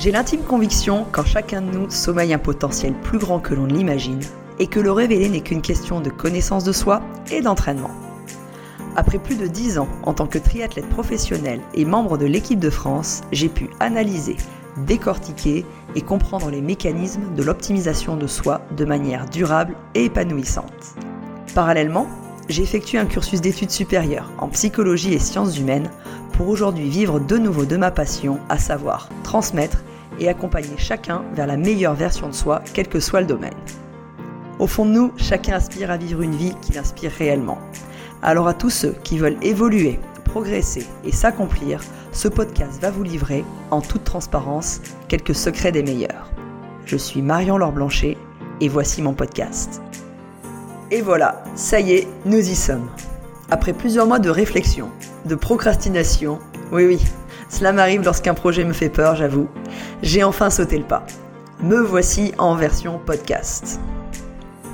J'ai l'intime conviction qu'en chacun de nous sommeille un potentiel plus grand que l'on ne l'imagine et que le révéler n'est qu'une question de connaissance de soi et d'entraînement. Après plus de 10 ans en tant que triathlète professionnel et membre de l'équipe de France, j'ai pu analyser, décortiquer et comprendre les mécanismes de l'optimisation de soi de manière durable et épanouissante. Parallèlement, j'ai effectué un cursus d'études supérieures en psychologie et sciences humaines pour aujourd'hui vivre de nouveau de ma passion, à savoir transmettre et accompagner chacun vers la meilleure version de soi, quel que soit le domaine. Au fond de nous, chacun aspire à vivre une vie qui l'inspire réellement. Alors à tous ceux qui veulent évoluer, progresser et s'accomplir, ce podcast va vous livrer, en toute transparence, quelques secrets des meilleurs. Je suis Marion Laure Blanchet et voici mon podcast. Et voilà, ça y est, nous y sommes. Après plusieurs mois de réflexion, de procrastination, oui oui, cela m'arrive lorsqu'un projet me fait peur, j'avoue. J'ai enfin sauté le pas. Me voici en version podcast.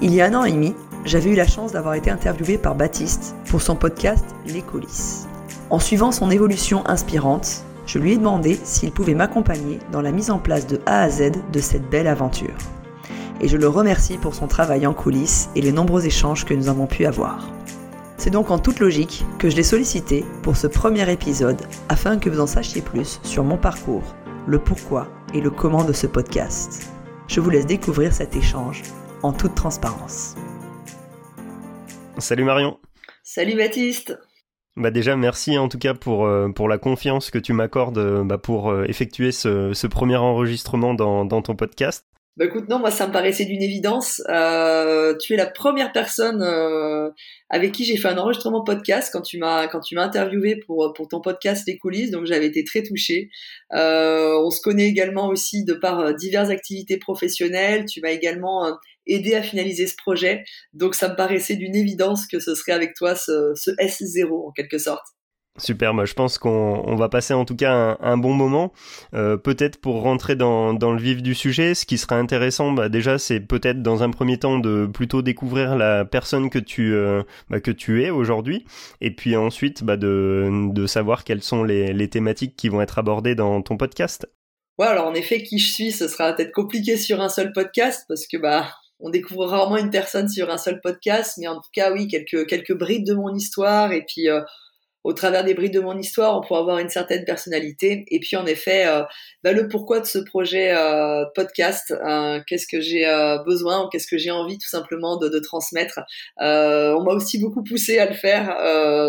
Il y a un an et demi, j'avais eu la chance d'avoir été interviewé par Baptiste pour son podcast Les coulisses. En suivant son évolution inspirante, je lui ai demandé s'il pouvait m'accompagner dans la mise en place de A à Z de cette belle aventure. Et je le remercie pour son travail en coulisses et les nombreux échanges que nous avons pu avoir. C'est donc en toute logique que je l'ai sollicité pour ce premier épisode afin que vous en sachiez plus sur mon parcours, le pourquoi et le comment de ce podcast. Je vous laisse découvrir cet échange en toute transparence. Salut Marion. Salut Baptiste. Bah déjà merci en tout cas pour euh, pour la confiance que tu m'accordes euh, bah, pour euh, effectuer ce, ce, premier enregistrement dans, dans ton podcast. Bah écoute, non, moi ça me paraissait d'une évidence. Euh, tu es la première personne euh, avec qui j'ai fait un enregistrement podcast quand tu m'as quand tu m'as interviewé pour pour ton podcast Les coulisses, donc j'avais été très touchée. Euh, on se connaît également aussi de par euh, diverses activités professionnelles. Tu m'as également euh, aidé à finaliser ce projet, donc ça me paraissait d'une évidence que ce serait avec toi ce, ce S0 en quelque sorte. Super, moi je pense qu'on va passer en tout cas un, bon moment. Euh, peut-être pour rentrer dans, le vif du sujet, ce qui serait intéressant, bah, déjà c'est peut-être dans un premier temps de plutôt découvrir la personne que tu euh, bah, que tu es aujourd'hui, et puis ensuite bah, de, de savoir quelles sont les, les thématiques qui vont être abordées dans ton podcast. Ouais, alors en effet, qui je suis, ce sera peut-être compliqué sur un seul podcast parce que bah on découvre rarement une personne sur un seul podcast, mais en tout cas oui, quelques quelques brides de mon histoire et puis euh, au travers des brides de mon histoire, on pourra avoir une certaine personnalité. Et puis en effet, euh, bah, le pourquoi de ce projet euh, podcast, euh, qu'est-ce que j'ai besoin ou qu'est-ce que j'ai envie tout simplement de, de transmettre. on m'a aussi beaucoup poussé à le faire,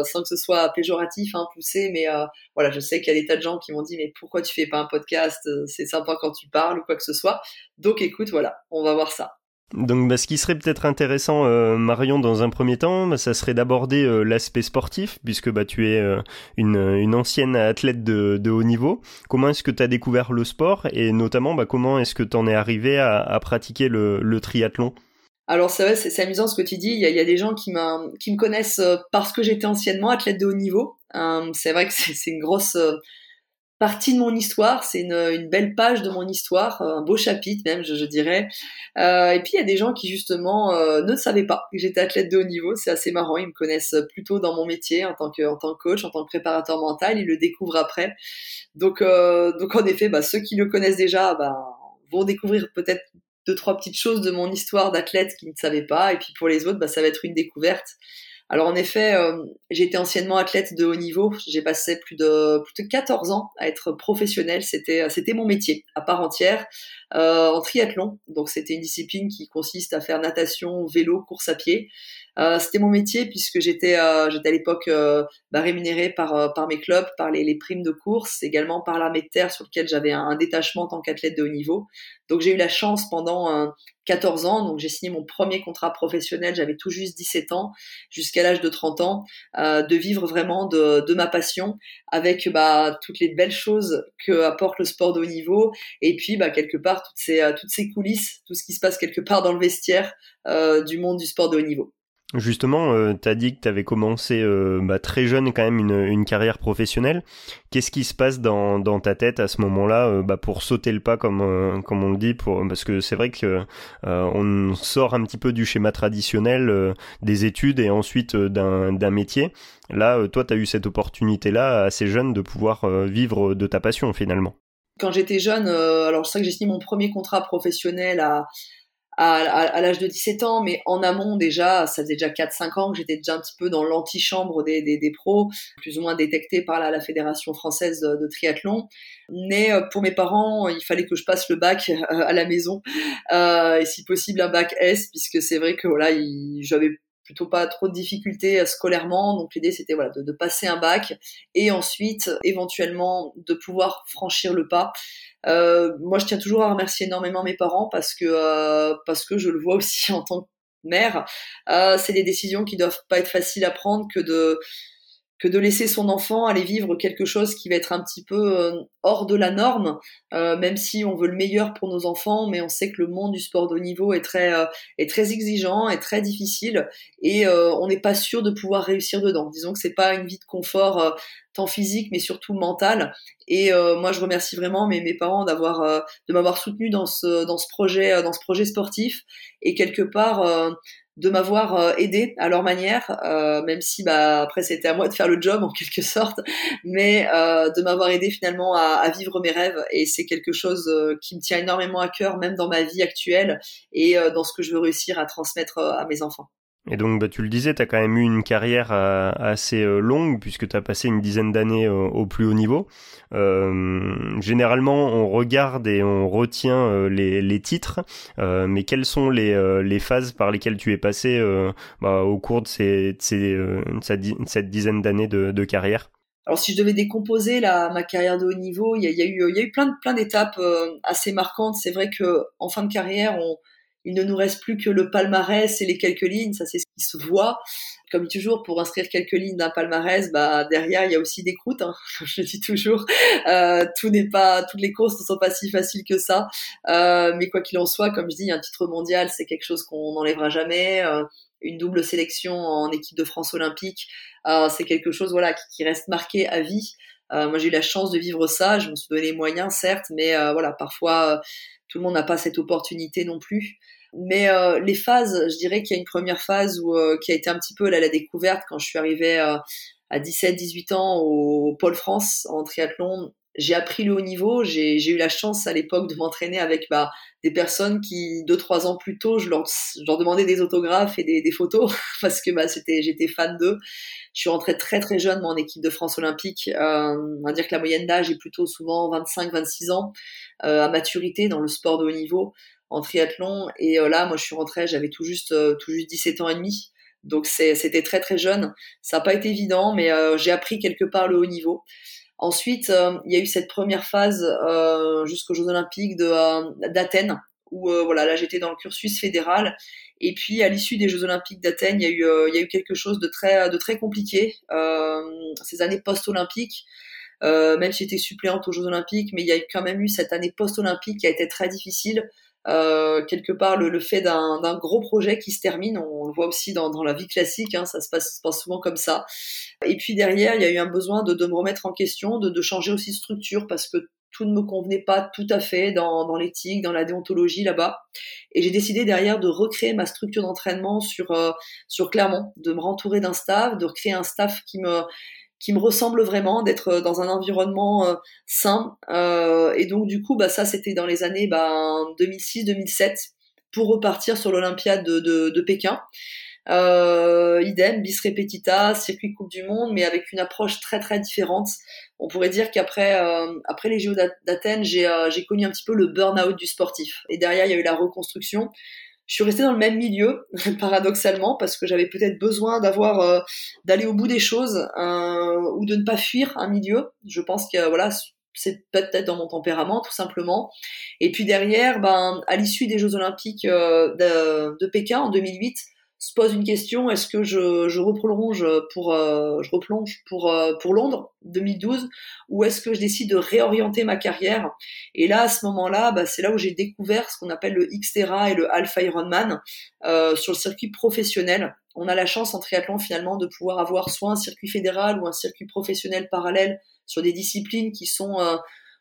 sans que ce soit péjoratif, hein, poussé, mais voilà, je sais qu'il y a des tas de gens qui m'ont dit mais pourquoi tu fais pas un podcast C'est sympa quand tu parles ou quoi que ce soit. Donc écoute, voilà, on va voir ça. Donc, bah, ce qui serait peut-être intéressant, euh, Marion, dans un premier temps, bah, ça serait d'aborder euh, l'aspect sportif, puisque bah, tu es euh, une, ancienne athlète de, haut niveau. Comment est-ce que tu as découvert le sport et notamment bah, comment est-ce que tu en es arrivé à, pratiquer le, triathlon? Alors c'est vrai, c'est amusant ce que tu dis. Il y a, des gens qui me connaissent parce que j'étais anciennement athlète de haut niveau. c'est vrai que c'est une grosse partie de mon histoire, c'est une, belle page de mon histoire, un beau chapitre même, je, dirais. Euh, et puis il y a des gens qui justement euh, ne savaient pas que j'étais athlète de haut niveau, c'est assez marrant, ils me connaissent plutôt dans mon métier en tant que, tant que coach, en tant que préparateur mental, ils le découvrent après. Donc, euh, donc en effet, bah, ceux qui le connaissent déjà bah, vont découvrir peut-être deux trois petites choses de mon histoire d'athlète qu'ils ne savaient pas, et puis pour les autres, bah, ça va être une découverte. Alors en effet, euh, été anciennement athlète de haut niveau. J'ai passé plus de plus de 14 ans à être professionnel. C'était c'était mon métier à part entière euh, en triathlon. Donc c'était une discipline qui consiste à faire natation, vélo, course à pied. Euh, c'était mon métier puisque j'étais euh, j'étais à l'époque euh, bah, rémunéré par euh, par mes clubs, par les, les, primes de course, également par l'armée de terre sur lequel j'avais un, détachement en tant qu'athlète de haut niveau. Donc j'ai eu la chance pendant 14 ans, donc j'ai signé mon premier contrat professionnel, j'avais tout juste 17 ans, jusqu'à l'âge de 30 ans, de vivre vraiment de, de ma passion avec bah, toutes les belles choses que apporte le sport de haut niveau et puis bah, quelque part toutes ces toutes ces coulisses, tout ce qui se passe quelque part dans le vestiaire du monde du sport de haut niveau. Justement, euh, tu as dit que tu avais commencé euh, bah, très jeune quand même une, une carrière professionnelle. Qu'est-ce qui se passe dans, dans ta tête à ce moment-là euh, bah, pour sauter le pas comme, euh, comme on le dit Parce que c'est vrai que on sort un petit peu du schéma traditionnel des études et ensuite d'un métier. Là, toi, tu as eu cette opportunité-là assez jeune de pouvoir vivre de ta passion finalement. Quand j'étais jeune, alors je sais que j'ai signé mon premier contrat professionnel à à, l'âge de 17 ans, mais en amont déjà, ça faisait déjà 4-5 ans que j'étais déjà un petit peu dans l'antichambre des, des, des, pros, plus ou moins détecté par la, la Fédération française de, triathlon. Mais euh, pour mes parents, il fallait que je passe le bac euh, à la maison, euh, et si possible un bac S, puisque c'est vrai que voilà, j'avais plutôt pas trop de difficultés scolairement. Donc l'idée c'était voilà de, passer un bac et ensuite éventuellement de pouvoir franchir le pas. Euh, moi, je tiens toujours à remercier énormément mes parents parce que euh, parce que je le vois aussi en tant que mère. Euh, c'est des décisions qui doivent pas être faciles à prendre que de que de laisser son enfant aller vivre quelque chose qui va être un petit peu euh, hors de la norme, euh, même si on veut le meilleur pour nos enfants, mais on sait que le monde du sport de haut niveau est très euh, est très exigeant, est très difficile, et on n'est pas sûr de pouvoir réussir dedans. Disons que c'est pas une vie de confort tant physique, mais surtout mental. Et moi, je remercie vraiment mes, mes parents d'avoir de m'avoir soutenu dans ce dans ce projet dans ce projet sportif, et quelque part de m'avoir euh, aidé à leur manière, euh, même si bah après c'était à moi de faire le job en quelque sorte, mais euh, de m'avoir aidé finalement à, à, vivre mes rêves et c'est quelque chose qui me tient énormément à cœur même dans ma vie actuelle et dans ce que je veux réussir à transmettre à mes enfants. Et donc, bah, tu le disais, tu as quand même eu une carrière euh, assez euh, longue puisque tu as passé une dizaine d'années au, plus haut niveau. Euh, généralement, on regarde et on retient les, titres, mais quelles sont les, phases par lesquelles tu es passé bah, au cours de, ces, cette dizaine d'années de, carrière? Alors si je devais décomposer ma carrière de haut niveau, il y a, y a, eu, y a eu plein, plein d'étapes assez marquantes. C'est vrai que en fin de carrière, on, il ne nous reste plus que le palmarès et les quelques lignes, ça c'est ce qui se voit. Comme toujours, pour inscrire quelques lignes d'un palmarès, bah derrière il y a aussi des croûtes. Hein, je le dis toujours, euh, tout n'est pas, toutes les courses ne sont pas si faciles que ça. Euh, mais quoi qu'il en soit, comme je dis, un titre mondial, c'est quelque chose qu'on n'enlèvera jamais. Euh, une double sélection en équipe de France olympique, c'est quelque chose voilà qui, reste marqué à vie. moi j'ai eu la chance de vivre ça, je me suis donné les moyens certes, mais voilà parfois tout le monde n'a pas cette opportunité non plus. Mais euh, les phases, je dirais qu'il y a une première phase où, euh, qui a été un petit peu là, la découverte quand je suis arrivée euh, à 17-18 ans au Pôle France en triathlon. J'ai appris le haut niveau. J'ai eu la chance à l'époque de m'entraîner avec bah, des personnes qui, deux trois ans plus tôt, je leur, je leur demandais des autographes et des, des photos parce que bah, c'était, j'étais fan d'eux. Je suis rentrée très très jeune moi, en équipe de France olympique. Euh, on va dire que la moyenne d'âge est plutôt souvent 25-26 ans euh, à maturité dans le sport de haut niveau en triathlon. Et euh, là, moi, je suis rentrée, j'avais tout juste, euh, tout juste 17 ans et demi. Donc c'était très très jeune. Ça n'a pas été évident, mais euh, j'ai appris quelque part le haut niveau. Ensuite, il y a eu cette première phase jusqu'aux Jeux Olympiques d'Athènes, où voilà, là j'étais dans le cursus fédéral. Et puis à l'issue des Jeux Olympiques d'Athènes, il y a eu, y a eu quelque chose de très, de très compliqué. ces années post-olympiques, même si j'étais suppléante aux Jeux Olympiques, mais il y a quand même eu cette année post-olympique qui a été très difficile euh, quelque part le, le fait d'un gros projet qui se termine, on le voit aussi dans, dans la vie classique, hein, ça se passe, passe, souvent comme ça. Et puis derrière, il y a eu un besoin de, de me remettre en question, de, de, changer aussi de structure parce que tout ne me convenait pas tout à fait dans, dans l'éthique, dans la déontologie là-bas. Et j'ai décidé derrière de recréer ma structure d'entraînement sur, euh, sur Clermont, de me rentourer d'un staff, de recréer un staff qui me, qui me ressemble vraiment, d'être euh, dans un environnement euh, sain. Euh, et donc du coup, bah, ça c'était dans les années bah, 2006-2007 pour repartir sur l'Olympiade de, de, de, Pékin. Euh, idem, bis repetita, circuit Coupe du Monde, mais avec une approche très très différente. On pourrait dire qu'après euh, après les Jeux d'Athènes, j'ai connu un petit peu le burn-out du sportif. Et derrière, il y a eu la reconstruction je suis restée dans le même milieu, paradoxalement, parce que j'avais peut-être besoin d'avoir, euh, d'aller au bout des choses euh, ou de ne pas fuir un milieu. Je pense que voilà, c'est peut-être dans mon tempérament, tout simplement. Et puis derrière, ben, à l'issue des Jeux Olympiques euh, de, de, Pékin en 2008, se pose une question est-ce que je, je reprolonge pour euh, je replonge pour euh, pour Londres 2012 ou est-ce que je décide de réorienter ma carrière? Et là à ce moment-là bah, c'est là où j'ai découvert ce qu'on appelle le Xterra et le Alpha Ironman euh, sur le circuit professionnel. On a la chance en triathlon finalement de pouvoir avoir soit un circuit fédéral ou un circuit professionnel parallèle sur des disciplines qui sont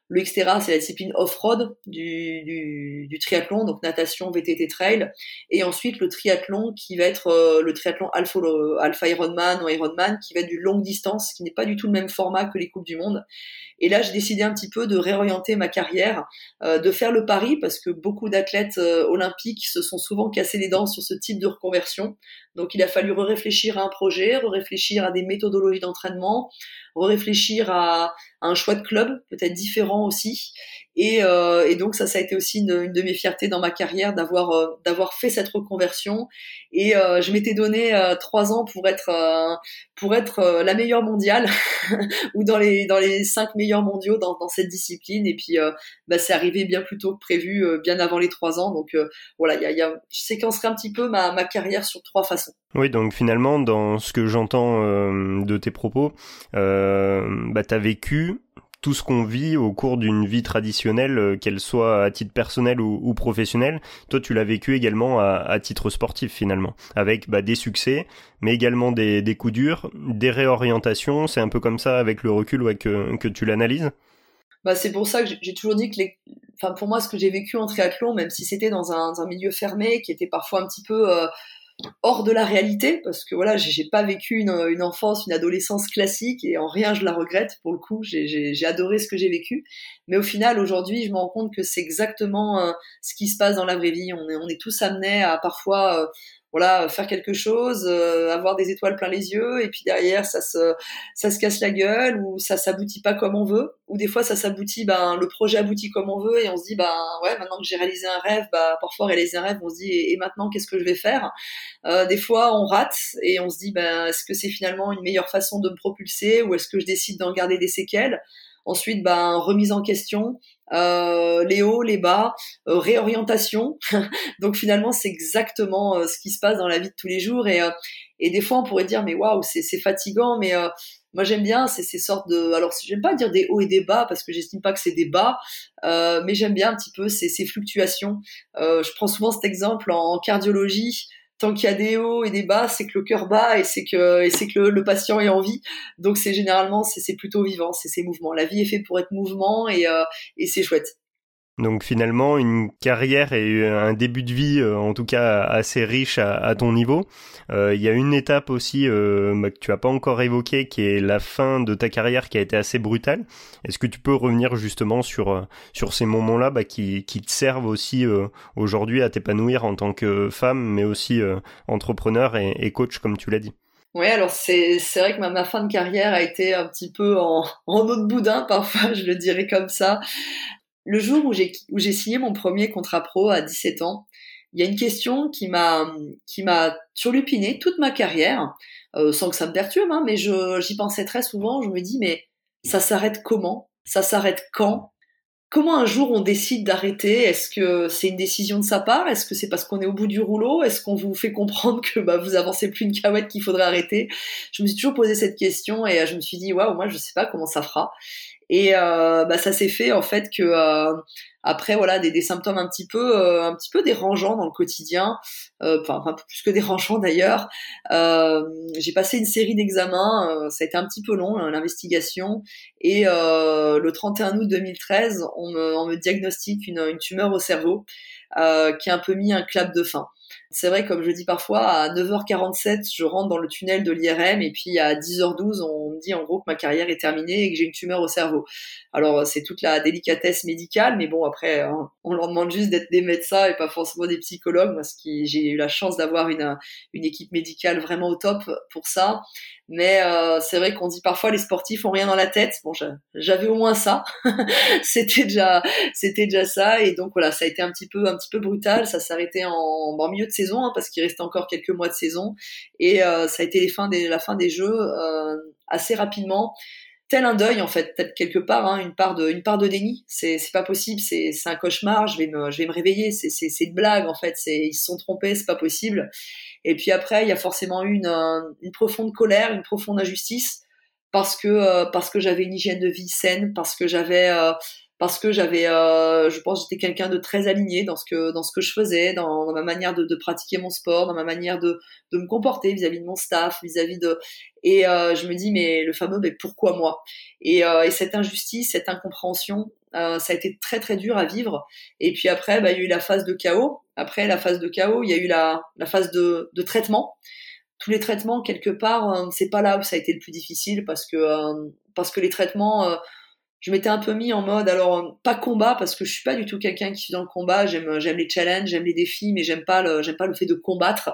Le Xterra, c'est la discipline off-road du, triathlon, donc natation, VTT, trail. Et ensuite, le triathlon qui va être euh, le triathlon Alpha, Alpha Ironman ou Ironman, qui va être du longue distance, qui n'est pas du tout le même format que les Coupes du Monde. Et là, j'ai décidé un petit peu de réorienter ma carrière, euh, de faire le pari, parce que beaucoup d'athlètes euh, olympiques se sont souvent cassés les dents sur ce type de reconversion. Donc, il a fallu réfléchir à un projet, réfléchir à des méthodologies d'entraînement, réfléchir à, un choix de club peut-être différent aussi. Et, euh, donc ça, ça a été aussi une, de mes fiertés dans ma carrière d'avoir euh, d'avoir fait cette reconversion. Et euh, je m'étais donné trois ans pour être pour être la meilleure mondiale ou dans les dans les cinq meilleurs mondiaux dans, cette discipline. Et puis bah, c'est arrivé bien plus tôt que prévu, bien avant les trois ans. Donc voilà, il y a, je séquencerai un petit peu ma, ma carrière sur trois façons. Oui, donc finalement, dans ce que j'entends de tes propos, bah, tu as vécu tout ce qu'on vit au cours d'une vie traditionnelle, euh, qu'elle soit à titre personnel ou, ou professionnel. Toi, tu l'as vécu également à, à, titre sportif finalement, avec bah, des succès, mais également des, des coups durs, des réorientations. C'est un peu comme ça avec le recul ouais, que, que tu l'analyses. Bah, c'est pour ça que j'ai toujours dit que les... enfin, pour moi, ce que j'ai vécu en triathlon, même si c'était dans un, un, milieu fermé, qui était parfois un petit peu euh, hors de la réalité parce que voilà j'ai pas vécu une, enfance une adolescence classique et en rien je la regrette pour le coup j'ai adoré ce que j'ai vécu. Mais au final aujourd'hui je me rends compte que c'est exactement euh, ce qui se passe dans la vraie vie. On est, on est tous amenés à parfois euh, voilà, faire quelque chose, euh, avoir des étoiles plein les yeux, et puis derrière ça se ça se casse la gueule ou ça s'aboutit pas comme on veut, ou des fois ça s'aboutit, ben le projet aboutit comme on veut et on se dit ben ouais maintenant que j'ai réalisé un rêve, bah parfois réaliser un rêve on se dit et, maintenant qu'est-ce que je vais faire? Euh, Des fois on rate et on se dit ben est-ce que c'est finalement une meilleure façon de me propulser ou est-ce que je décide d'en garder des séquelles? Ensuite, ben, remise en question, euh, les hauts, les bas, euh, réorientation. Donc finalement, c'est exactement euh, ce qui se passe dans la vie de tous les jours. Et, euh, et des fois, on pourrait dire, mais waouh, c'est fatigant, mais moi j'aime bien ces, ces sortes de... Alors, j'aime pas dire des hauts et des bas, parce que j'estime pas que c'est des bas, mais j'aime bien un petit peu ces, ces fluctuations. je prends souvent cet exemple en cardiologie tant qu'il y a des hauts et des bas, c'est que le cœur bat et c'est que et c'est que le, patient est en vie. Donc c'est généralement c'est plutôt vivant, c'est ces mouvements. La vie est faite pour être mouvement et, euh, et c'est chouette. Donc finalement, une carrière et un début de vie, euh, en tout cas assez riche à, ton niveau. Euh, il y a une étape aussi euh, bah, que tu as pas encore évoquée, qui est la fin de ta carrière, qui a été assez brutale. Est-ce que tu peux revenir justement sur sur ces moments-là, bah, qui qui te servent aussi aujourd'hui à t'épanouir en tant que femme, mais aussi entrepreneur et, coach, comme tu l'as dit? Oui, alors c'est vrai que ma, ma, fin de carrière a été un petit peu en, en eau de boudin parfois, je le dirais comme ça le jour où j'ai signé mon premier contrat pro à 17 ans, il y a une question qui m'a qui m'a surlupiné toute ma carrière, euh, sans que ça me perturbe, hein, mais je j'y pensais très souvent. Je me dis mais ça s'arrête comment? Ça s'arrête quand? Comment un jour on décide d'arrêter? Est-ce que c'est une décision de sa part? Est-ce que c'est parce qu'on est au bout du rouleau? Est-ce qu'on vous fait comprendre que bah, vous avancez plus une cahouette qu'il faudrait arrêter? Je me suis toujours posé cette question et je me suis dit waouh moi je sais pas comment ça fera. Et euh, bah, ça s'est fait en fait que euh, après voilà des, symptômes un petit peu euh, un petit peu dérangeants dans le quotidien, euh, enfin un peu plus que dérangeants d'ailleurs. j'ai passé une série d'examens, ça a été un petit peu long hein, l'investigation et le 31 août 2013 on me, on me diagnostique une, une tumeur au cerveau qui a un peu mis un clap de fin. C'est vrai, comme je dis parfois, à 9h47, je rentre dans le tunnel de l'IRM et puis à 10h12, on me dit en gros que ma carrière est terminée et que j'ai une tumeur au cerveau. Alors c'est toute la délicatesse médicale, mais bon après, hein, on leur demande juste d'être des médecins et pas forcément des psychologues, parce que j'ai eu la chance d'avoir une, une équipe médicale vraiment au top pour ça. Mais euh, c'est vrai qu'on dit parfois les sportifs ont rien dans la tête. Bon, j'avais au moins ça. c'était déjà, c'était déjà ça. Et donc voilà, ça a été un petit peu, un petit peu brutal. Ça s'arrêtait en, en milieu de saison hein, parce qu'il restait encore quelques mois de saison. Et euh, ça a été les fins des, la fin des jeux euh, assez rapidement tel un deuil en fait, quelque part, hein, une part de, une part de déni. C'est, c'est pas possible, c'est, c'est un cauchemar. Je vais me, je vais me réveiller. C'est, c'est, c'est une blague en fait. C'est, ils se sont trompés, c'est pas possible. Et puis après, il y a forcément eu une, une profonde colère, une profonde injustice parce que, euh, parce que j'avais une hygiène de vie saine, parce que j'avais euh, parce que j'avais, euh, je pense, j'étais quelqu'un de très aligné dans ce que dans ce que je faisais, dans, dans ma manière de, de, pratiquer mon sport, dans ma manière de, de me comporter vis-à-vis de mon staff, vis-à-vis de, et euh, je me dis mais le fameux mais pourquoi moi? Et, euh, et cette injustice, cette incompréhension, ça a été très très dur à vivre. Et puis après, bah, il y a eu la phase de chaos. Après la phase de chaos, il y a eu la, la phase de, de traitement tous les traitements quelque part c'est pas là où ça a été le plus difficile parce que parce que les traitements je m'étais un peu mis en mode alors pas combat parce que je suis pas du tout quelqu'un qui suis dans le combat. J'aime j'aime les challenges j'aime les défis mais j'aime pas le j'aime pas le fait de combattre.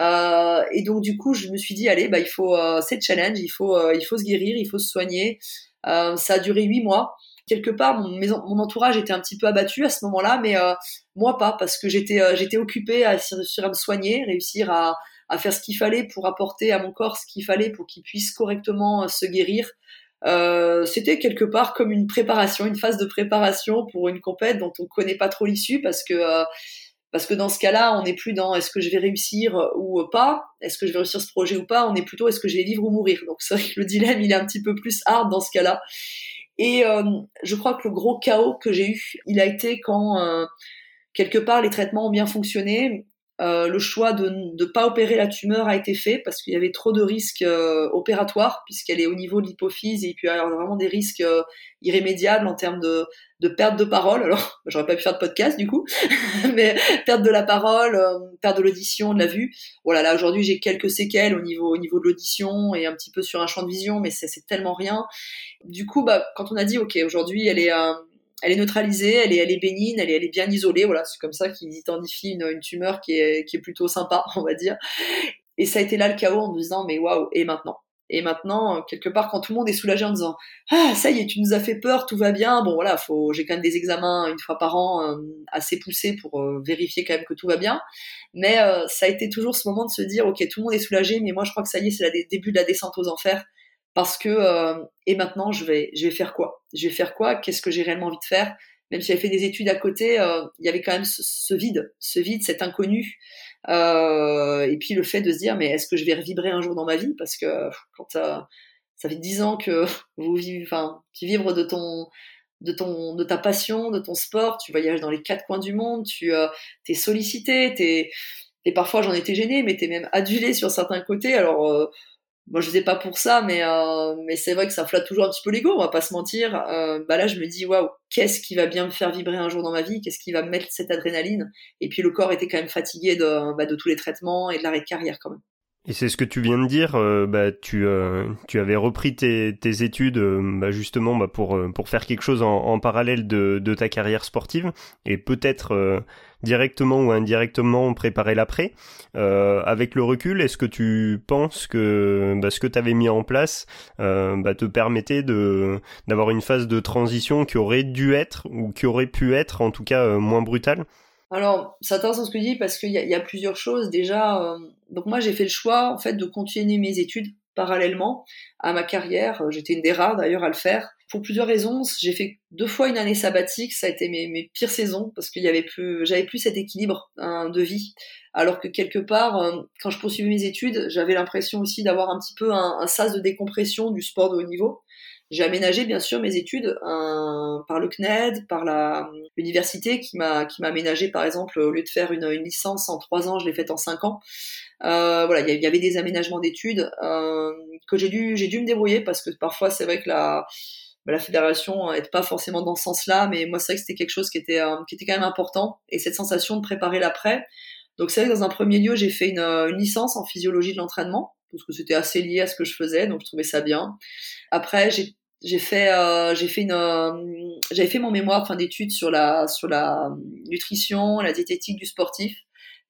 Euh, et donc du coup je me suis dit allez bah il faut euh, c'est challenge il faut euh, il faut se guérir il faut se soigner. Euh, ça a duré huit mois. Quelque part mon, mon entourage était un petit peu abattu à ce moment-là mais euh, moi pas parce que j'étais j'étais occupée à réussir à me soigner réussir à à faire ce qu'il fallait pour apporter à mon corps ce qu'il fallait pour qu'il puisse correctement se guérir euh, c'était quelque part comme une préparation, une phase de préparation pour une compète dont on connaît pas trop l'issue parce que euh, parce que dans ce cas-là, on n'est plus dans est-ce que je vais réussir ou pas, est-ce que je vais réussir ce projet ou pas, on est plutôt est-ce que je vais vivre ou mourir. Donc c'est vrai que le dilemme il est un petit peu plus hard dans ce cas-là. Et euh, je crois que le gros chaos que j'ai eu, il a été quand quelque part les traitements ont bien fonctionné, euh, le choix de ne pas opérer la tumeur a été fait parce qu'il y avait trop de risques euh, opératoires puisqu'elle est au niveau de l'hypophyse et il peut y avoir vraiment des risques euh, irrémédiables en termes de, de, perte de parole. Alors, j'aurais pas pu faire de podcast du coup, mais perte de la parole, perte de l'audition, de la vue. Voilà, là aujourd'hui j'ai quelques séquelles au niveau, au niveau de l'audition et un petit peu sur un champ de vision, mais c'est tellement rien. Du coup, bah, quand on a dit ok, aujourd'hui elle est elle est neutralisée, elle est, elle est bénigne, elle est, elle est bien isolée. Voilà, c'est comme ça qu'ils identifient une, tumeur qui est, qui est plutôt sympa, on va dire. Et ça a été là le chaos en me disant, mais waouh, et maintenant? Et maintenant, quelque part, quand tout le monde est soulagé en disant, ah, ça y est, tu nous as fait peur, tout va bien. Bon, voilà, faut, j'ai quand même des examens une fois par an euh, assez poussés pour euh, vérifier quand même que tout va bien. Mais euh, ça a été toujours ce moment de se dire, ok, tout le monde est soulagé, mais moi je crois que ça y est, c'est le début de la descente aux enfers parce que euh, et maintenant je vais je vais faire quoi? Je vais faire quoi? Qu'est-ce que j'ai réellement envie de faire? Même si j'avais fait des études à côté, euh, il y avait quand même ce, vide, ce vide, cet inconnu. Euh, et puis le fait de se dire mais est-ce que je vais revibrer un jour dans ma vie? Parce que quand ça fait dix ans que vous vivez, enfin, tu vivres de ton de ton de ta passion, de ton sport, tu voyages dans les quatre coins du monde, tu euh, es sollicité, t'es et parfois j'en étais gêné, mais t'es même adulé sur certains côtés. Alors euh, moi je faisais pas pour ça mais euh, mais c'est vrai que ça flatte toujours un petit peu l'ego on va pas se mentir. Euh, bah là je me dis waouh qu'est-ce qui va bien me faire vibrer un jour dans ma vie? Qu'est-ce qui va me mettre cette adrénaline? Et puis le corps était quand même fatigué de bah, de tous les traitements et de l'arrêt de carrière quand même et c'est ce que tu viens de dire, euh, bah, tu, euh, tu avais repris tes, études euh, bah, justement bah, pour, faire quelque chose en, parallèle de, de, ta carrière sportive et peut-être directement ou indirectement préparer l'après. avec le recul, est-ce que tu penses que bah, ce que tu avais mis en place bah, te permettait de d'avoir une phase de transition qui aurait dû être ou qui aurait pu être en tout cas moins brutale? Alors, c'est intéressant ce que tu dis parce qu'il y, a plusieurs choses. Déjà, euh, donc moi j'ai fait le choix en fait de continuer mes études parallèlement à ma carrière. J'étais une des rares d'ailleurs à le faire. Pour plusieurs raisons, j'ai fait deux fois une année sabbatique. Ça a été mes, pires saisons parce qu'il y avait plus, j'avais plus cet équilibre hein, de vie. Alors que quelque part, euh, quand je poursuivais mes études, j'avais l'impression aussi d'avoir un petit peu un sas de décompression du sport de haut niveau. J'ai aménagé bien sûr mes études par le CNED, par la l'université qui m'a qui m'a aménagé par exemple au lieu de faire une, licence en trois ans, je l'ai faite en cinq ans. Euh, voilà, il y avait des aménagements d'études euh, que j'ai dû j'ai dû me débrouiller parce que parfois c'est vrai que la bah, la fédération n'est pas forcément dans ce sens-là, mais moi c'est vrai que c'était quelque chose qui était euh, qui était quand même important et cette sensation de préparer l'après. Donc c'est vrai que dans un premier lieu j'ai fait une licence en physiologie de l'entraînement parce que c'était assez lié à ce que je faisais, donc je trouvais ça bien. Après j'ai fait euh, j'ai fait une euh, j'avais fait mon mémoire fin d'études sur la sur la nutrition la diététique du sportif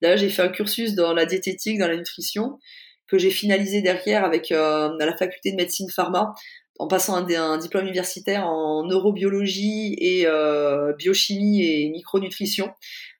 d'ailleurs j'ai fait un cursus dans la diététique dans la nutrition que j'ai finalisé derrière avec euh, à la faculté de médecine pharma en passant un, un diplôme universitaire en neurobiologie et euh, biochimie et micronutrition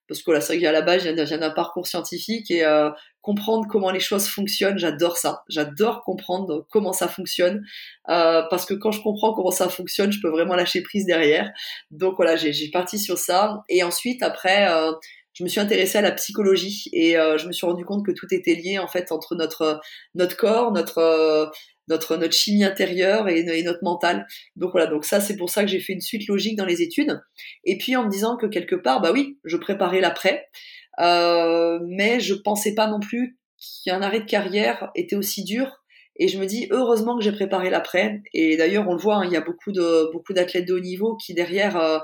parce que là c'est vrai que à la base j'ai un parcours scientifique et euh, comprendre comment les choses fonctionnent j'adore ça. J'adore comprendre comment ça fonctionne euh, parce que quand je comprends comment ça fonctionne je peux vraiment lâcher prise derrière. Donc voilà j'ai parti sur ça. Et ensuite après euh, je me suis intéressée à la psychologie et euh, je me suis rendu compte que tout était lié en fait entre notre notre corps notre euh, notre notre chimie intérieure et, notre mental. Donc voilà, donc ça c'est pour ça que j'ai fait une suite logique dans les études. Et puis en me disant que quelque part, bah oui, je préparais l'après, euh, mais je pensais pas non plus qu'un arrêt de carrière était aussi dur Et je me dis heureusement que j'ai préparé l'après. Et d'ailleurs, on le voit, hein, il y a beaucoup de beaucoup d'athlètes de haut niveau qui derrière euh,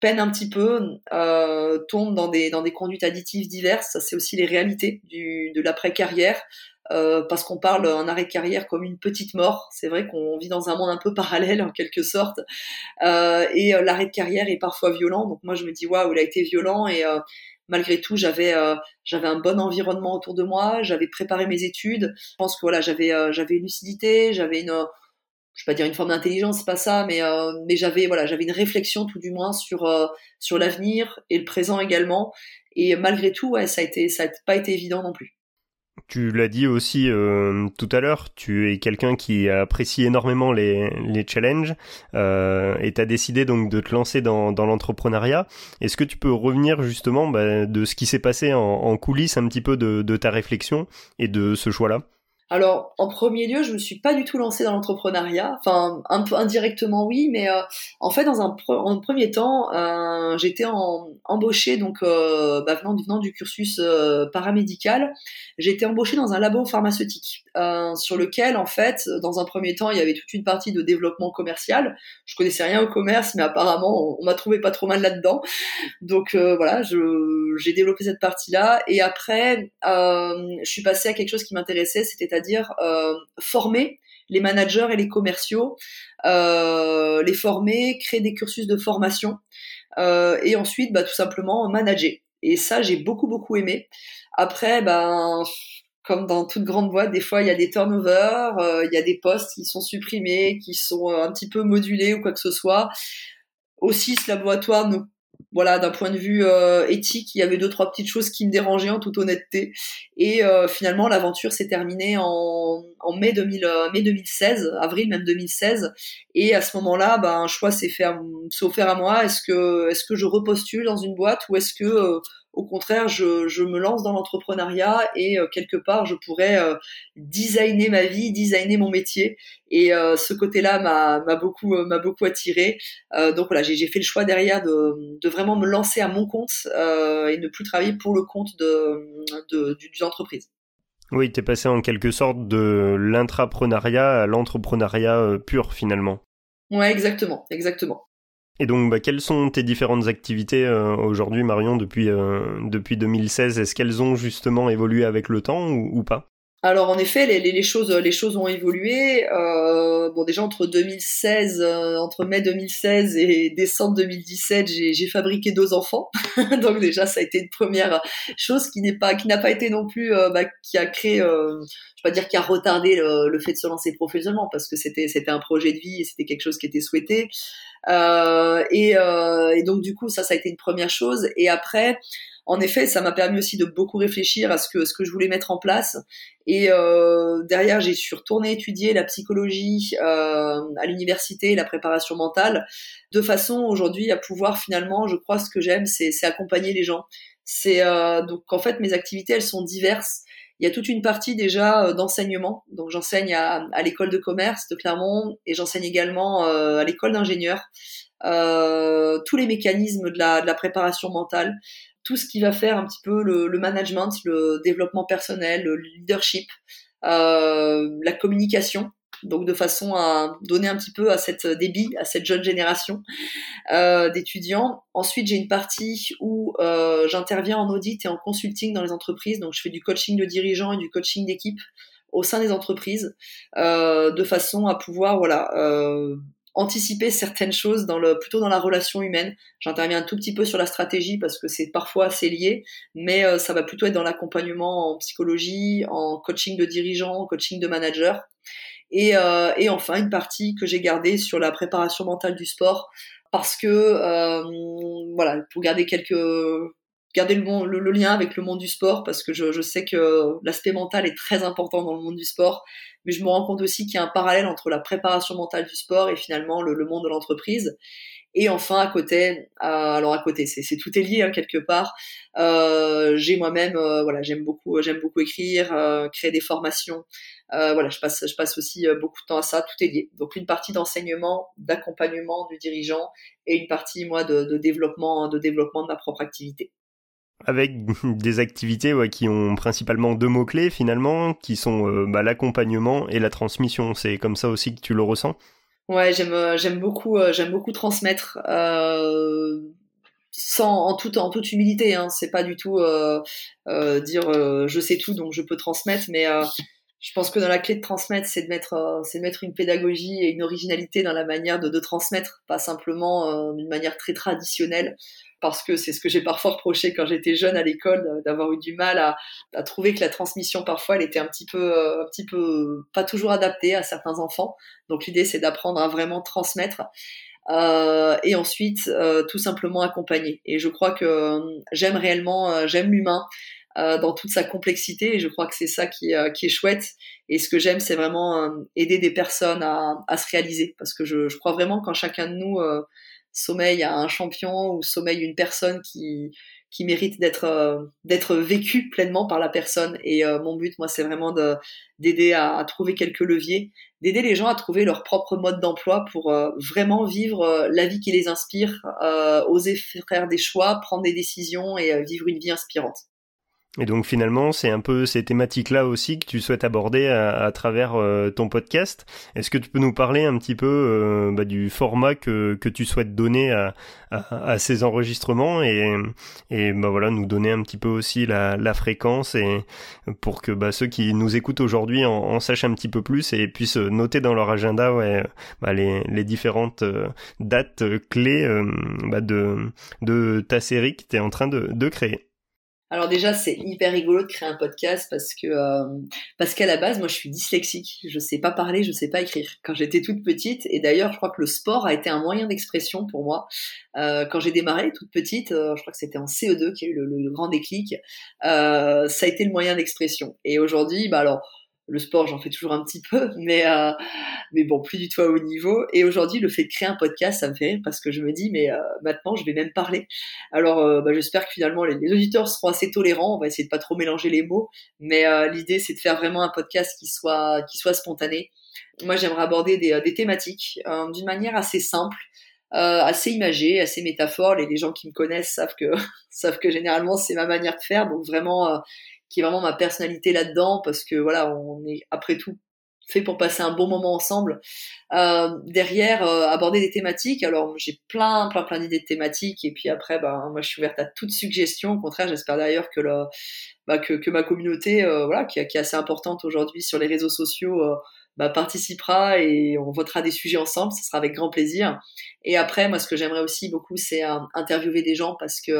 peinent un petit peu, euh, tombent dans des dans des conduites additives diverses. Ça, c'est aussi les réalités du, de l'après carrière. Euh, parce qu'on parle un arrêt de carrière comme une petite mort. C'est vrai qu'on vit dans un monde un peu parallèle en quelque sorte, euh, et euh, l'arrêt de carrière est parfois violent. Donc moi je me dis waouh, il a été violent et malgré tout j'avais j'avais un bon environnement autour de moi, j'avais préparé mes études. Je pense que voilà j'avais j'avais une lucidité, j'avais une je vais dire une forme d'intelligence, c'est pas ça, mais mais j'avais voilà j'avais une réflexion tout du moins sur sur l'avenir et le présent également. Et malgré tout, ça a été ça a pas été évident non plus. Tu l'as dit aussi euh, tout à l'heure, tu es quelqu'un qui apprécie énormément les, les challenges euh, et tu as décidé donc de te lancer dans, dans l'entrepreneuriat. Est-ce que tu peux revenir justement bah, de ce qui s'est passé en, coulisses un petit peu de, de ta réflexion et de ce choix-là? Alors, en premier lieu, je me suis pas du tout lancée dans l'entrepreneuriat. Enfin, un peu indirectement, oui, mais euh, en fait, dans un, premier temps, euh, j'étais embauchée, donc euh, bah, venant, du cursus paramédical, été embauchée dans un labo pharmaceutique, sur lequel, en fait, dans un premier temps, il y avait toute une partie de développement commercial. Je connaissais rien au commerce, mais apparemment, on, m'a trouvé pas trop mal là-dedans. Donc voilà, j'ai développé cette partie-là, et après, je suis passée à quelque chose qui m'intéressait, c'était euh, former les managers et les commerciaux, euh, les former, créer des cursus de formation euh, et ensuite bah, tout simplement manager. Et ça, j'ai beaucoup beaucoup aimé. Après, ben comme dans toute grande boîte, des fois il y a des turnovers, il y a des postes qui sont supprimés, qui sont un petit peu modulés ou quoi que ce soit. Aussi, ce laboratoire ne voilà, d'un point de vue euh, éthique, il y avait deux trois petites choses qui me dérangeaient en toute honnêteté. Et euh, finalement, l'aventure s'est terminée en, mai, 2000, euh, mai 2016, avril même 2016. Et à ce moment-là, ben, un choix s'est fait, s'est offert à moi. Est-ce que, est-ce que je repostule dans une boîte ou est-ce que au contraire, je, je me lance dans l'entrepreneuriat et euh, quelque part, je pourrais euh, designer ma vie, designer mon métier. Et euh, ce côté-là m'a beaucoup, m'a beaucoup attiré. donc voilà, j'ai fait le choix derrière de, de, vraiment me lancer à mon compte et ne plus travailler pour le compte de, de, d'une entreprise. Oui, tu es passé en quelque sorte de l'intrapreneuriat à l'entrepreneuriat pur finalement. Ouais, exactement, exactement. Et donc, bah, quelles sont tes différentes activités euh, aujourd'hui, Marion, depuis, euh, depuis 2016 Est-ce qu'elles ont justement évolué avec le temps ou, pas? Alors en effet, les, les, choses, les choses ont évolué. Euh, bon, déjà entre 2016, euh, entre mai 2016 et décembre 2017, j'ai fabriqué deux enfants. Donc déjà, ça a été une première chose qui n'est pas, qui n'a pas été non plus, bah, qui a créé, je vais pas dire qui a retardé le, le, fait de se lancer professionnellement parce que c'était, c'était un projet de vie et c'était quelque chose qui était souhaité. Euh, et, euh, et, donc du coup, ça, ça a été une première chose. Et après, en effet, ça m'a permis aussi de beaucoup réfléchir à ce que ce que je voulais mettre en place. Et euh, derrière, j'ai suis retourné étudier la psychologie euh, à l'université, la préparation mentale, de façon aujourd'hui à pouvoir finalement, je crois, ce que j'aime, c'est accompagner les gens. C'est euh, donc en fait mes activités, elles sont diverses. Il y a toute une partie déjà euh, d'enseignement. Donc j'enseigne à, à l'école de commerce de Clermont et j'enseigne également euh, à l'école d'ingénieurs euh, tous les mécanismes de la, de la, préparation mentale, tout ce qui va faire un petit peu le, management, le développement personnel, le leadership, euh, la communication donc de façon à donner un petit peu à cette débit, à cette jeune génération euh, d'étudiants. Ensuite, j'ai une partie où euh, j'interviens en audit et en consulting dans les entreprises, donc je fais du coaching de dirigeants et du coaching d'équipe au sein des entreprises, de façon à pouvoir voilà anticiper certaines choses dans le plutôt dans la relation humaine. J'interviens un tout petit peu sur la stratégie parce que c'est parfois assez lié, mais euh, ça va plutôt être dans l'accompagnement en psychologie, en coaching de dirigeants, coaching de managers. Et, euh, et enfin, une partie que j'ai gardée sur la préparation mentale du sport, parce que, euh, voilà, pour garder quelques garder le, le, lien avec le monde du sport parce que je, je sais que l'aspect mental est très important dans le monde du sport, mais je me rends compte aussi qu'il y a un parallèle entre la préparation mentale du sport et finalement le, le monde de l'entreprise. Et enfin, à côté, euh, alors à côté, c'est tout est lié hein, quelque part. Euh, j'ai moi-même, euh, voilà, j'aime beaucoup, j'aime beaucoup écrire, euh, créer des formations. voilà, je passe, je passe aussi beaucoup de temps à ça. Tout est lié. Donc une partie d'enseignement, d'accompagnement du dirigeant et une partie moi de, de développement, de développement de ma propre activité. Avec des activités qui ont principalement deux mots-clés finalement, qui sont euh, bah, l'accompagnement et la transmission. C'est comme ça aussi que tu le ressens? Ouais, j'aime euh, beaucoup euh, j'aime beaucoup transmettre sans en toute en toute humilité. Hein. C'est pas du tout dire je sais tout donc je peux transmettre, mais je pense que dans la clé de transmettre, c'est de mettre, c'est de mettre une pédagogie et une originalité dans la manière de, transmettre, pas simplement d'une manière très traditionnelle parce que c'est ce que j'ai parfois reproché quand j'étais jeune à l'école, euh, d'avoir eu du mal à, à, trouver que la transmission parfois elle était un petit peu, euh, un petit peu pas toujours adaptée à certains enfants. Donc l'idée c'est d'apprendre à vraiment transmettre. Euh, et ensuite euh, tout simplement accompagner. Et je crois que euh, j'aime réellement, j'aime l'humain dans toute sa complexité et je crois que c'est ça qui, qui, est chouette. Et ce que j'aime, c'est vraiment aider des personnes à, à, se réaliser. Parce que je, je crois vraiment qu'en chacun de nous sommeil à un champion ou sommeil une personne qui qui mérite d'être euh, d'être vécu pleinement par la personne. Et euh, mon but moi c'est vraiment de d'aider à, trouver quelques leviers d'aider les gens à trouver leur propre mode d'emploi pour euh, vraiment vivre la vie qui les inspire oser faire des choix prendre des décisions et vivre une vie inspirante et donc finalement, c'est un peu ces thématiques-là aussi que tu souhaites aborder à, travers euh, ton podcast. Est-ce que tu peux nous parler un petit peu euh, bah, du format que, tu souhaites donner à, ces enregistrements et, bah, voilà, nous donner un petit peu aussi la, fréquence et pour que bah, ceux qui nous écoutent aujourd'hui en, sachent un petit peu plus et puissent noter dans leur agenda bah, les, différentes euh, dates clés de, de ta série que tu es en train de créer. Alors déjà, c'est hyper rigolo de créer un podcast parce que euh, parce qu'à la base, moi, je suis dyslexique. Je sais pas parler, je sais pas écrire. Quand j'étais toute petite, et d'ailleurs, je crois que le sport a été un moyen d'expression pour moi. Euh, quand j'ai démarré toute petite, euh, je crois que c'était en CE2 qui a eu le, le grand déclic. ça a été le moyen d'expression. Et aujourd'hui, bah alors le sport, j'en fais toujours un petit peu, mais euh, mais bon, plus du tout à haut niveau. Et aujourd'hui, le fait de créer un podcast, ça me fait rire parce que je me dis, mais euh, maintenant, je vais même parler. Alors, euh, bah, j'espère que finalement, les, auditeurs seront assez tolérants. On va essayer de pas trop mélanger les mots, mais l'idée, c'est de faire vraiment un podcast qui soit qui spontané. Moi, j'aimerais aborder des, des thématiques d'une manière assez simple. assez imagée, assez métaphore. Les, les gens qui me connaissent savent que savent que généralement c'est ma manière de faire. Donc vraiment, qui est vraiment ma personnalité là-dedans, parce que voilà, on est après tout fait pour passer un bon moment ensemble. Euh, derrière, euh, aborder des thématiques. Alors j'ai plein, plein, plein d'idées de thématiques, et puis après, ben moi je suis ouverte à toute suggestion. Au contraire, j'espère d'ailleurs que bah, que, que, ma communauté, euh, voilà, qui, qui, est assez importante aujourd'hui sur les réseaux sociaux. Bah, participera et on votera des sujets ensemble, ce sera avec grand plaisir. Et après, moi, ce que j'aimerais aussi beaucoup, c'est interviewer des gens parce que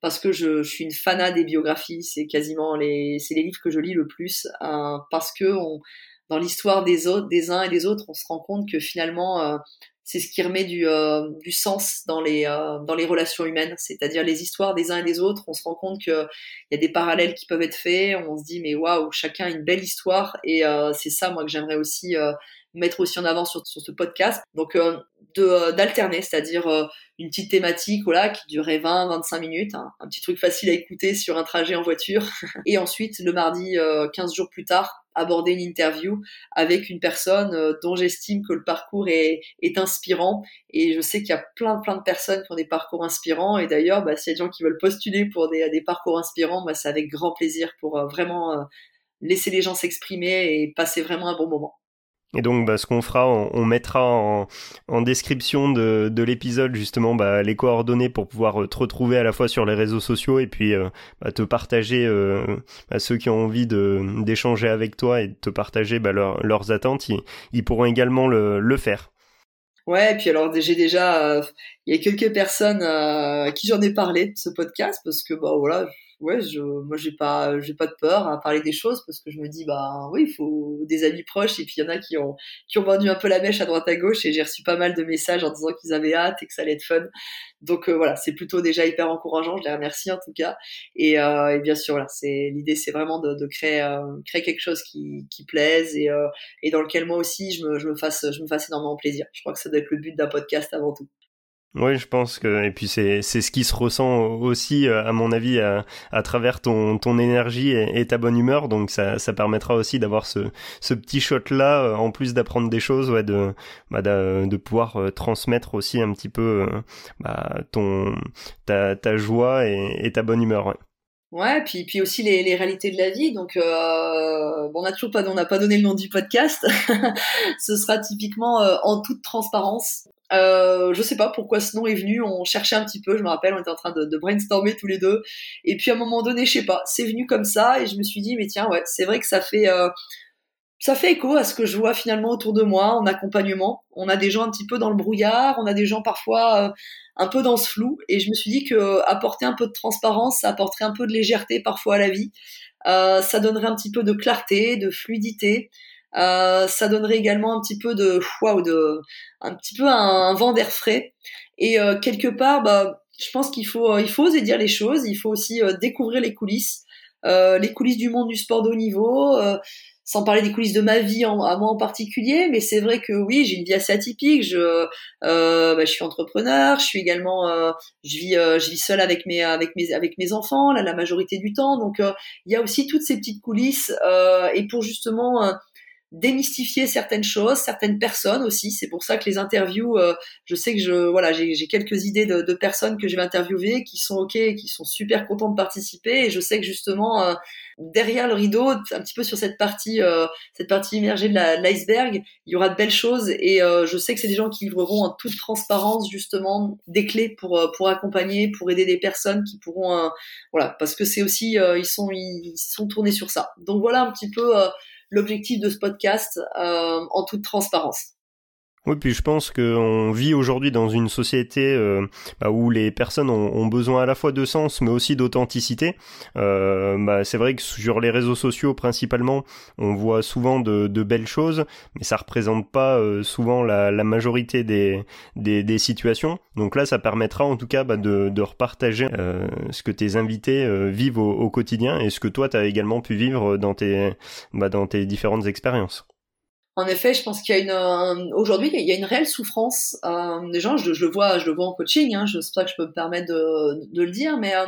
parce que je, je, suis une fanat des biographies. C'est quasiment les, c'est les livres que je lis le plus euh, parce que on, dans l'histoire des autres, des uns et des autres, on se rend compte que finalement, euh, c'est ce qui remet du, euh, du sens dans les, euh, dans les relations humaines. C'est-à-dire les histoires des uns et des autres. On se rend compte qu'il y a des parallèles qui peuvent être faits. On se dit mais waouh, chacun a une belle histoire et c'est ça moi que j'aimerais aussi mettre aussi en avant sur, sur ce podcast. Donc euh, de d'alterner, c'est-à-dire euh, une petite thématique voilà qui durait 20 25 minutes, hein, un petit truc facile à écouter sur un trajet en voiture et ensuite le mardi 15 euh, jours plus tard aborder une interview avec une personne dont j'estime que le parcours est, est inspirant et je sais qu'il y a plein plein de personnes qui ont des parcours inspirants et d'ailleurs bah, s'il y a des gens qui veulent postuler pour des, des parcours inspirants bah, c'est avec grand plaisir pour vraiment laisser les gens s'exprimer et passer vraiment un bon moment. Et donc, bah, ce qu'on fera, on, mettra en, description de, de l'épisode justement bah, les coordonnées pour pouvoir euh, te retrouver à la fois sur les réseaux sociaux et puis euh, bah, te partager euh, à ceux qui ont envie d'échanger avec toi et de te partager bah, leurs attentes, ils, pourront également le, le faire. Ouais, et puis alors j'ai déjà, il y a quelques personnes à qui j'en ai parlé de ce podcast parce que bah voilà, ouais, je, moi j'ai pas, j'ai pas de peur à parler des choses parce que je me dis bah oui, il faut des amis proches et puis il y en a qui ont qui ont vendu un peu la mèche à droite à gauche et j'ai reçu pas mal de messages en disant qu'ils avaient hâte et que ça allait être fun. Donc euh, voilà, c'est plutôt déjà hyper encourageant. Je les remercie en tout cas. Et, euh, et bien sûr, voilà, c'est l'idée, c'est vraiment de, de créer euh, créer quelque chose qui, qui plaise et, euh, et dans lequel moi aussi je me, je me fasse je me fasse énormément plaisir. Je crois que ça doit être le but d'un podcast avant tout. Oui, je pense que et puis c'est c'est ce qui se ressent aussi à mon avis à, à travers ton ton énergie et, ta bonne humeur donc ça ça permettra aussi d'avoir ce ce petit shot là euh, en plus d'apprendre des choses ouais de bah, de, de pouvoir euh, transmettre aussi un petit peu euh, bah, ton ta ta joie et, et ta bonne humeur. Ouais. Ouais, puis puis aussi les, les réalités de la vie. Donc euh, bon, on n'a toujours pas on n'a pas donné le nom du podcast. Ce sera typiquement en toute transparence. Euh, je sais pas pourquoi ce nom est venu. On cherchait un petit peu. Je me rappelle, on était en train de, brainstormer tous les deux. Et puis à un moment donné, je sais pas, c'est venu comme ça et je me suis dit mais tiens ouais, c'est vrai que ça fait euh, ça fait écho à ce que je vois finalement autour de moi en accompagnement. On a des gens un petit peu dans le brouillard, on a des gens parfois euh, un peu dans ce flou. Et je me suis dit que euh, apporter un peu de transparence, ça apporterait un peu de légèreté parfois à la vie. Ça donnerait un petit peu de clarté, de fluidité. Euh, ça donnerait également un petit peu de ou de un petit peu un, vent d'air frais. Et euh, quelque part, bah, je pense qu'il faut euh, il faut oser dire les choses. Il faut aussi découvrir les coulisses, les coulisses du monde du sport de haut niveau sans parler des coulisses de ma vie en, à moi en particulier, mais c'est vrai que oui, j'ai une vie assez atypique. Je, euh, bah, je suis entrepreneur, je suis également, euh, je vis, euh, je vis seule avec mes, avec mes, avec mes enfants là la majorité du temps. Donc il y a aussi toutes ces petites coulisses et pour justement démystifier certaines choses, certaines personnes aussi. C'est pour ça que les interviews, euh, je sais que je, voilà, j'ai quelques idées de, de, personnes que je vais interviewer qui sont ok, qui sont super contents de participer. Et je sais que justement euh, derrière le rideau, un petit peu sur cette partie, euh, cette partie immergée de l'iceberg, il y aura de belles choses. Et je sais que c'est des gens qui livreront en toute transparence justement des clés pour pour accompagner, pour aider des personnes qui pourront, voilà, parce que c'est aussi ils sont ils sont tournés sur ça. Donc voilà un petit peu l'objectif de ce podcast euh, en toute transparence. Oui, puis je pense qu'on vit aujourd'hui dans une société euh, bah, où les personnes ont, besoin à la fois de sens, mais aussi d'authenticité. Euh, bah, c'est vrai que sur les réseaux sociaux, principalement, on voit souvent de, belles choses, mais ça représente pas euh, souvent la, majorité des, des, situations. Donc là, ça permettra en tout cas bah, de, de, repartager ce que tes invités vivent au, au, quotidien et ce que toi, tu as également pu vivre dans tes, bah, dans tes différentes expériences. En effet, je pense qu'il y a une aujourd'hui il y a une réelle souffrance euh, des gens. Je, le vois, je le vois en coaching. Hein, je sais pas que je peux me permettre de, de le dire, mais euh,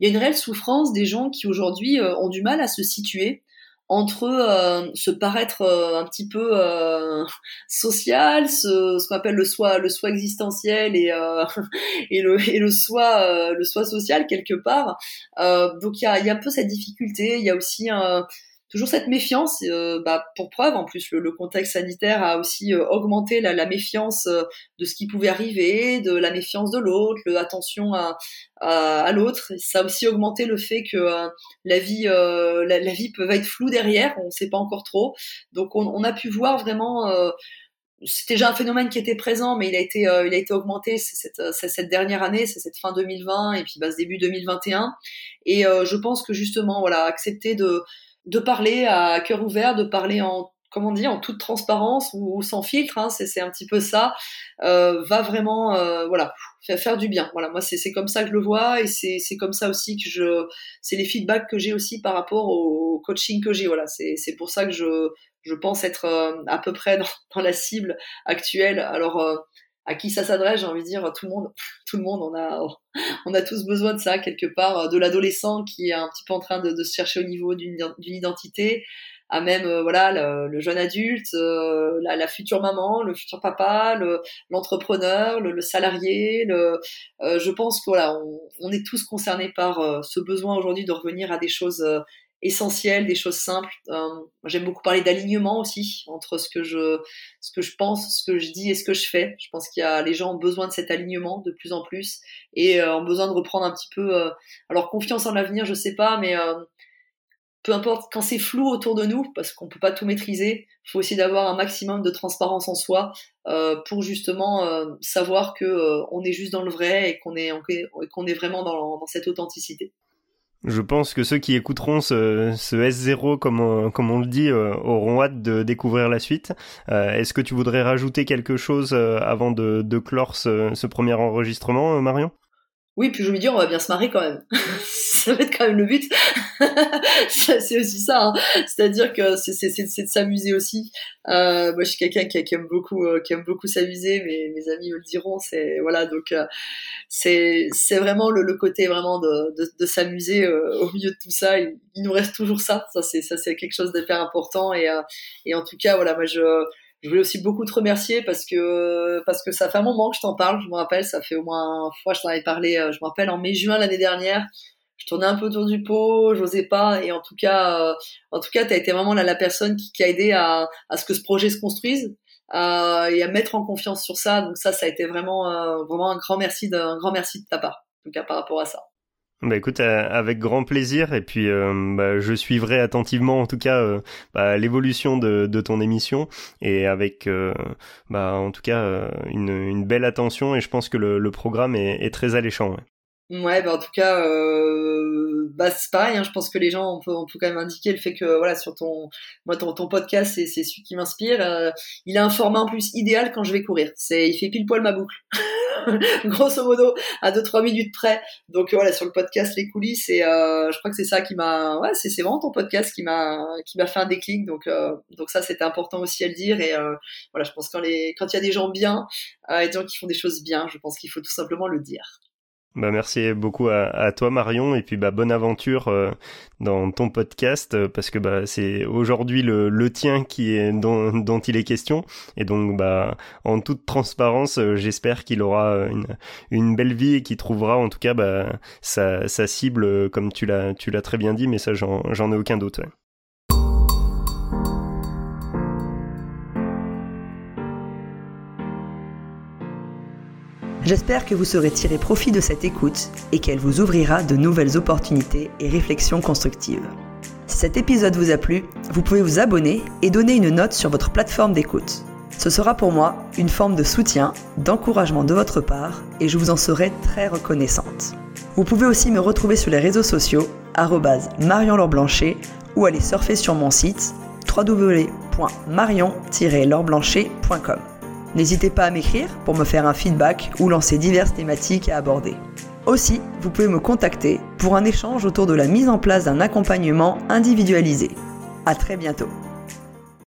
il y a une réelle souffrance des gens qui aujourd'hui euh, ont du mal à se situer entre euh, se paraître un petit peu social, ce, ce qu'on appelle le soi, le soi existentiel et et le et le soi le soi social quelque part. donc il y a, y a un peu cette difficulté. Il y a aussi un toujours cette méfiance. Euh, bah, pour preuve, en plus, le, contexte sanitaire a aussi euh, augmenté la, la méfiance euh, de ce qui pouvait arriver, de la méfiance de l'autre, l'attention à, à, à l'autre. Ça a aussi augmenté le fait que la vie, la, la, vie peut être floue derrière. On ne sait pas encore trop. Donc, on, on a pu voir vraiment c'était déjà un phénomène qui était présent, mais il a été, il a été augmenté cette, cette, dernière année, c'est cette fin 2020 et puis bah, ce début 2021. Et je pense que justement, voilà, accepter de de parler à cœur ouvert, de parler en comment on dit, en toute transparence ou, sans filtre, hein, c'est un petit peu ça, euh, va vraiment, euh, voilà, faire, du bien. Voilà, moi c'est comme ça que je le vois et c'est comme ça aussi que je, c'est les feedbacks que j'ai aussi par rapport au coaching que j'ai. Voilà, c'est pour ça que je, je pense être euh, à peu près dans, dans, la cible actuelle. Alors à qui ça s'adresse, j'ai envie de dire tout le monde, tout le monde, on a, on a tous besoin de ça quelque part, de l'adolescent qui est un petit peu en train de, se chercher au niveau d'une identité, à même euh, voilà le, jeune adulte, euh, la, la, future maman, le futur papa, l'entrepreneur, le, le, salarié. Le, euh, je pense que voilà, on, on, est tous concernés par ce besoin aujourd'hui de revenir à des choses essentielles, des choses simples. Euh, J'aime beaucoup parler d'alignement aussi entre ce que je ce que je pense, ce que je dis et ce que je fais. Je pense qu'il y a les gens ont besoin de cet alignement de plus en plus et euh, ont besoin de reprendre un petit peu euh, alors confiance en l'avenir, je sais pas, mais euh, peu importe quand c'est flou autour de nous parce qu'on peut pas tout maîtriser, il faut aussi d'avoir un maximum de transparence en soi pour justement savoir que on est juste dans le vrai et qu'on est qu'on est vraiment dans, dans cette authenticité. Je pense que ceux qui écouteront ce, ce S0, comme on, comme on le dit, euh, auront hâte de découvrir la suite. Euh, est-ce que tu voudrais rajouter quelque chose euh, avant de, clore ce, premier enregistrement, Marion? Oui, puis je me dis, on va bien se marrer quand même. ça va être quand même le but. c'est aussi ça. Hein. C'est-à-dire que c'est de s'amuser aussi. Euh, moi, je suis quelqu'un qui, aime beaucoup, euh, qui aime beaucoup s'amuser. Mais mes amis me le diront. C'est voilà. Donc, euh, c'est vraiment le, le, côté vraiment de, de, de s'amuser euh, au milieu de tout ça. Il, il, nous reste toujours ça. Ça, c'est ça, c'est quelque chose d'hyper important. Et et en tout cas, voilà, moi, je je voulais aussi beaucoup te remercier parce que parce que ça fait un moment que je t'en parle. Je me rappelle, ça fait au moins une fois je t'en avais parlé. Euh, je me rappelle en mai-juin l'année dernière. Je tournais un peu autour du pot, j'osais pas. Et en tout cas, euh, en tout cas, t'as été vraiment la, la personne qui, qui, a aidé à, à ce que ce projet se construise euh, et à mettre en confiance sur ça. Donc ça, ça a été vraiment euh, vraiment un grand merci, d'un grand merci de ta part. En tout cas, par rapport à ça. Bah écoute, euh, avec grand plaisir et puis euh, bah, je suivrai attentivement en tout cas euh, bah, l'évolution de, de, ton émission et avec bah, en tout cas une, une, belle attention et je pense que le, le programme est, est, très alléchant. Ouais, bah en tout cas, euh, bah c'est pareil. Hein, je pense que les gens, on peut, on peut quand même indiquer le fait que voilà sur ton, moi ton, ton podcast, c'est c'est celui qui m'inspire. Euh, il a un format en plus idéal quand je vais courir. C'est, il fait pile poil ma boucle, grosso modo, à 2-3 minutes près. Donc voilà, sur le podcast les coulisses, et euh, je crois que c'est ça qui m'a, ouais, c'est vraiment ton podcast qui m'a qui m'a fait un déclic. Donc euh, donc ça c'était important aussi à le dire. Et euh, voilà, je pense quand les quand il y a des gens bien, et des gens qui font des choses bien, je pense qu'il faut tout simplement le dire. Bah merci beaucoup à, toi Marion et puis bah bonne aventure euh, dans ton podcast euh, parce que bah c'est aujourd'hui le, le, tien qui est dont, dont, il est question et donc bah en toute transparence euh, j'espère qu'il aura une, une belle vie et qu'il trouvera en tout cas bah sa, sa cible comme tu l'as tu l'as très bien dit mais ça j'en ai aucun doute. J'espère que vous saurez tirer profit de cette écoute et qu'elle vous ouvrira de nouvelles opportunités et réflexions constructives. Si cet épisode vous a plu, vous pouvez vous abonner et donner une note sur votre plateforme d'écoute. Ce sera pour moi une forme de soutien, d'encouragement de votre part et je vous en serai très reconnaissante. Vous pouvez aussi me retrouver sur les réseaux sociaux Marion Blanchet ou aller surfer sur mon site www.marion-laurblanchet.com. N'hésitez pas à m'écrire pour me faire un feedback ou lancer diverses thématiques à aborder. Aussi, vous pouvez me contacter pour un échange autour de la mise en place d'un accompagnement individualisé. À très bientôt.